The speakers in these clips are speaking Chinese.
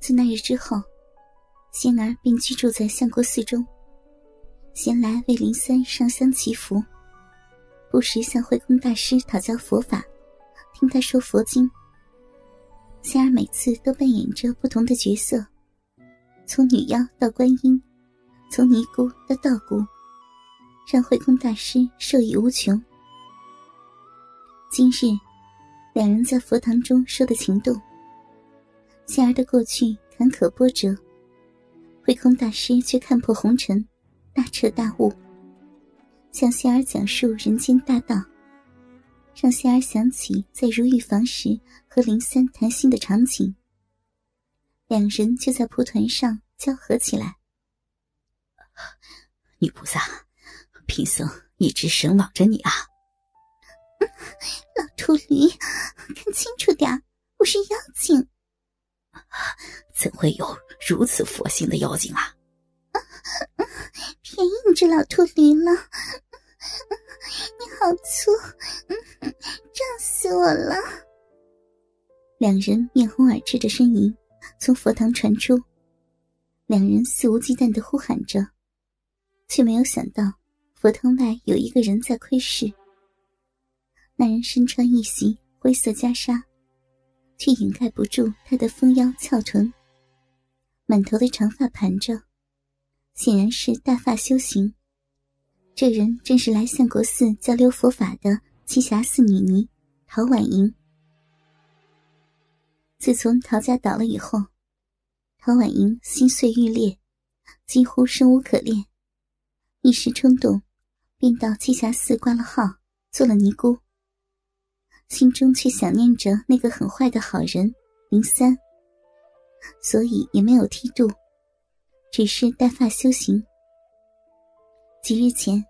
自那日之后，仙儿便居住在相国寺中，闲来为林三上香祈福，不时向慧空大师讨教佛法，听他说佛经。仙儿每次都扮演着不同的角色，从女妖到观音，从尼姑到道姑，让慧空大师受益无穷。今日，两人在佛堂中说的情动。仙儿的过去坎坷波折，慧空大师却看破红尘，大彻大悟，向仙儿讲述人间大道。让仙儿想起在如玉房时和林三谈心的场景，两人就在蒲团上交合起来。女菩萨，贫僧一直神往着你啊！老秃驴，看清楚点我是妖精。怎会有如此佛性的妖精啊？便宜你这老秃驴了。你好粗，胀死我了！两人面红耳赤的呻吟从佛堂传出，两人肆无忌惮的呼喊着，却没有想到佛堂外有一个人在窥视。那人身穿一袭灰色袈裟，却掩盖不住他的丰腰翘臀，满头的长发盘着，显然是大发修行。这人正是来相国寺交流佛法的栖霞寺女尼陶婉莹。自从陶家倒了以后，陶婉莹心碎欲裂，几乎生无可恋，一时冲动，便到栖霞寺挂了号，做了尼姑。心中却想念着那个很坏的好人林三，所以也没有剃度，只是带发修行。几日前。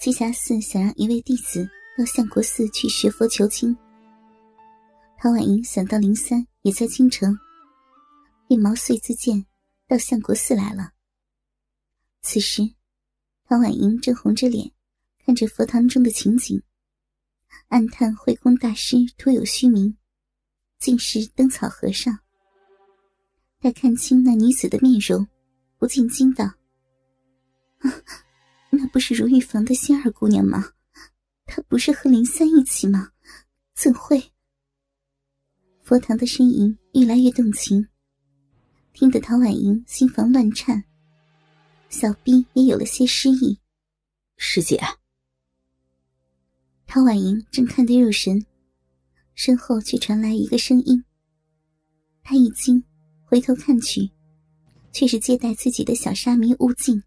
栖霞寺想让一位弟子到相国寺去学佛求经。唐婉莹想到林三也在京城，便毛遂自荐到相国寺来了。此时，唐婉莹正红着脸看着佛堂中的情景，暗叹慧空大师徒有虚名，竟是灯草和尚。待看清那女子的面容，不禁惊道：“啊！”那不是如玉房的仙儿姑娘吗？她不是和林三一起吗？怎会？佛堂的声音越来越动情，听得陶婉莹心房乱颤，小臂也有了些失意。师姐，陶婉莹正看得入神，身后却传来一个声音。她一惊，回头看去，却是接待自己的小沙弥悟净。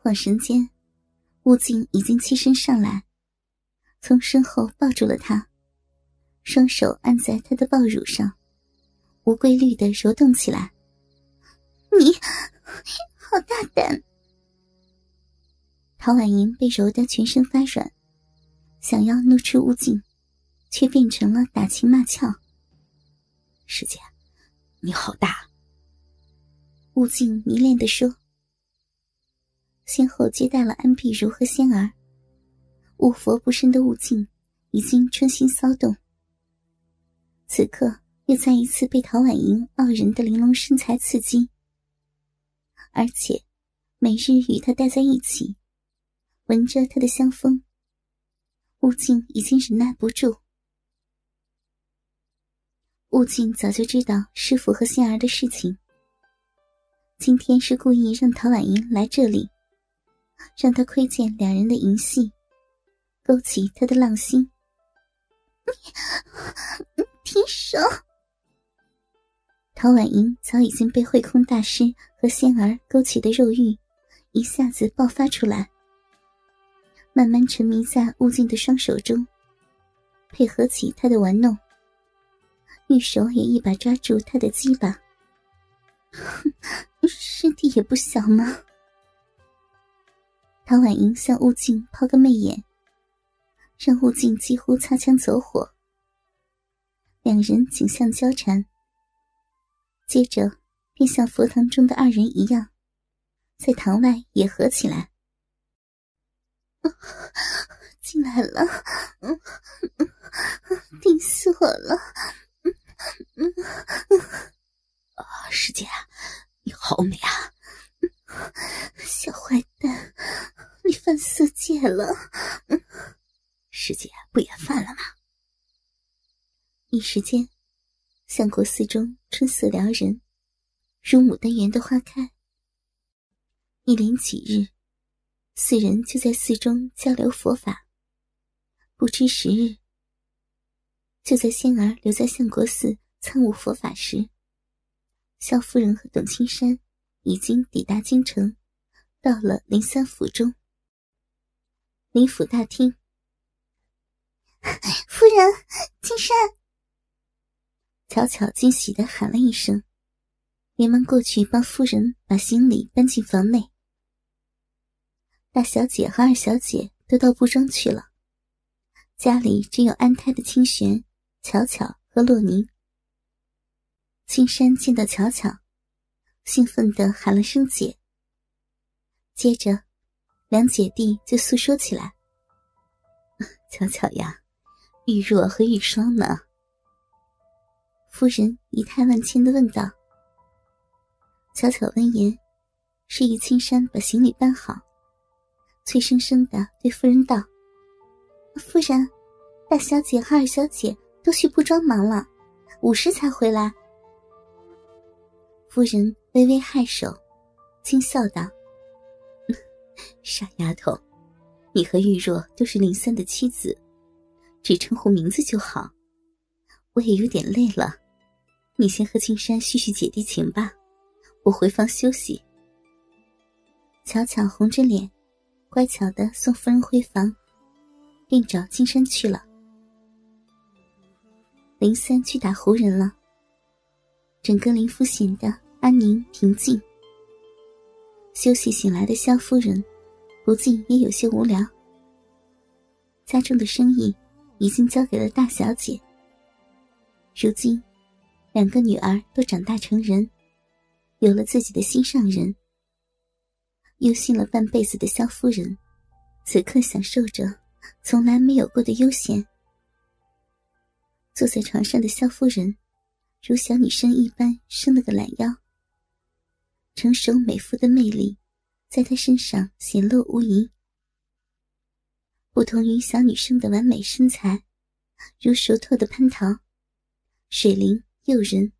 恍神间，悟净已经起身上来，从身后抱住了他，双手按在他的抱乳上，无规律的揉动起来。你，好大胆！陶婉莹被揉得全身发软，想要怒斥悟净，却变成了打情骂俏。师姐，你好大！悟净迷恋的说。先后接待了安碧如和仙儿，悟佛不深的悟净已经春心骚动。此刻又再一次被陶婉莹傲人的玲珑身材刺激，而且每日与她待在一起，闻着她的香风，悟净已经忍耐不住。悟净早就知道师傅和仙儿的事情，今天是故意让陶婉莹来这里。让他窥见两人的淫戏，勾起他的浪心。你，停手！陶婉莹早已经被慧空大师和仙儿勾起的肉欲一下子爆发出来，慢慢沉迷在悟净的双手中，配合起他的玩弄，玉手也一把抓住他的鸡巴。哼，师弟也不小吗？唐婉莹向悟净抛个媚眼，让悟净几乎擦枪走火。两人景象交缠，接着便像佛堂中的二人一样，在堂外也合起来。进来了，顶死我了！啊师姐你好美啊！小坏蛋，你犯色戒了？师姐不也犯了吗？一时间，相国寺中春色撩人，如牡丹园的花开。一连几日，四人就在寺中交流佛法。不知时日，就在仙儿留在相国寺参悟佛法时，萧夫人和董青山已经抵达京城，到了林三府中。林府大厅，夫人，青山，巧巧惊喜的喊了一声，连忙过去帮夫人把行李搬进房内。大小姐和二小姐都到布庄去了，家里只有安胎的清玄、巧巧和洛宁。青山见到巧巧，兴奋地喊了声“姐”。接着，两姐弟就诉说起来：“ 巧巧呀，玉若和玉霜呢？”夫人仪态万千的问道。巧巧闻言，示意青山把行李搬好。脆生生的对夫人道：“夫人，大小姐和二小姐都去布庄忙了，午时才回来。”夫人微微颔首，轻笑道：“ 傻丫头，你和玉若都是林三的妻子，只称呼名字就好。我也有点累了，你先和青山叙叙姐弟情吧，我回房休息。”巧巧红着脸。乖巧的送夫人回房，便找金山去了。林三去打胡人了。整个林府显得安宁平静。休息醒来的萧夫人，不禁也有些无聊。家中的生意已经交给了大小姐。如今，两个女儿都长大成人，有了自己的心上人。忧心了半辈子的萧夫人，此刻享受着从来没有过的悠闲。坐在床上的萧夫人，如小女生一般伸了个懒腰。成熟美妇的魅力，在她身上显露无遗。不同于小女生的完美身材，如熟透的蟠桃，水灵诱人。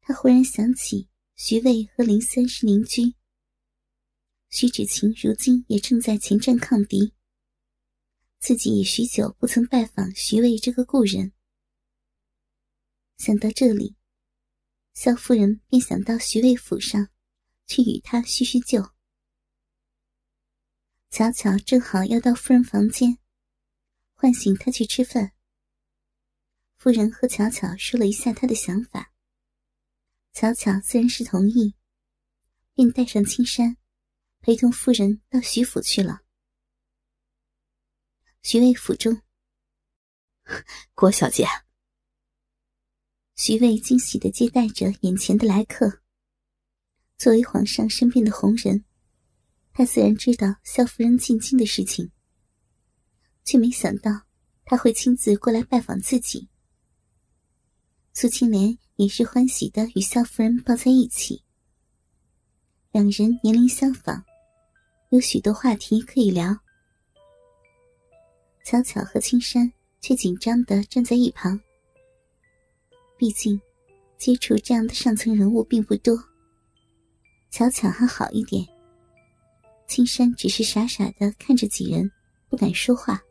他忽然想起徐渭和林三是邻居。徐芷晴如今也正在前线抗敌，自己也许久不曾拜访徐渭这个故人。想到这里，萧夫人便想到徐渭府上，去与他叙叙旧。巧巧正好要到夫人房间，唤醒她去吃饭。夫人和巧巧说了一下她的想法，巧巧自然是同意，便带上青山。陪同夫人到徐府去了。徐渭府中，郭小姐。徐渭惊喜的接待着眼前的来客。作为皇上身边的红人，他自然知道萧夫人进京的事情，却没想到他会亲自过来拜访自己。苏青莲也是欢喜的与萧夫人抱在一起，两人年龄相仿。有许多话题可以聊，巧巧和青山却紧张的站在一旁。毕竟，接触这样的上层人物并不多。巧巧还好一点，青山只是傻傻的看着几人，不敢说话。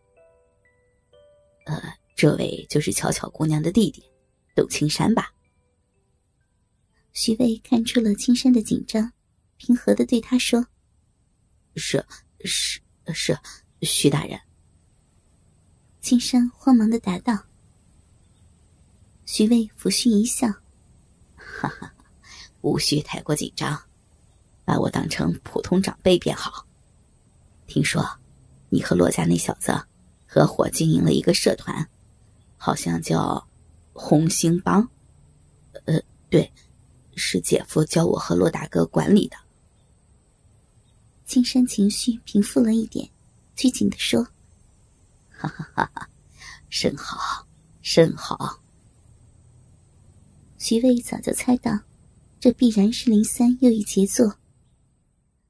呃，这位就是巧巧姑娘的弟弟，董青山吧？徐渭看出了青山的紧张，平和的对他说。是是是，徐大人。青山慌忙的答道。徐渭抚须一笑，哈哈，无需太过紧张，把我当成普通长辈便好。听说你和骆家那小子合伙经营了一个社团，好像叫红星帮。呃，对，是姐夫教我和骆大哥管理的。青山情绪平复了一点，拘谨的说：“哈哈哈，甚好，甚好。”徐渭早就猜到，这必然是林三又一杰作。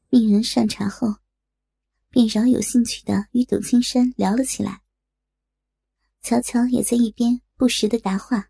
命人上茶后，便饶有兴趣的与董青山聊了起来。乔乔也在一边不时的答话。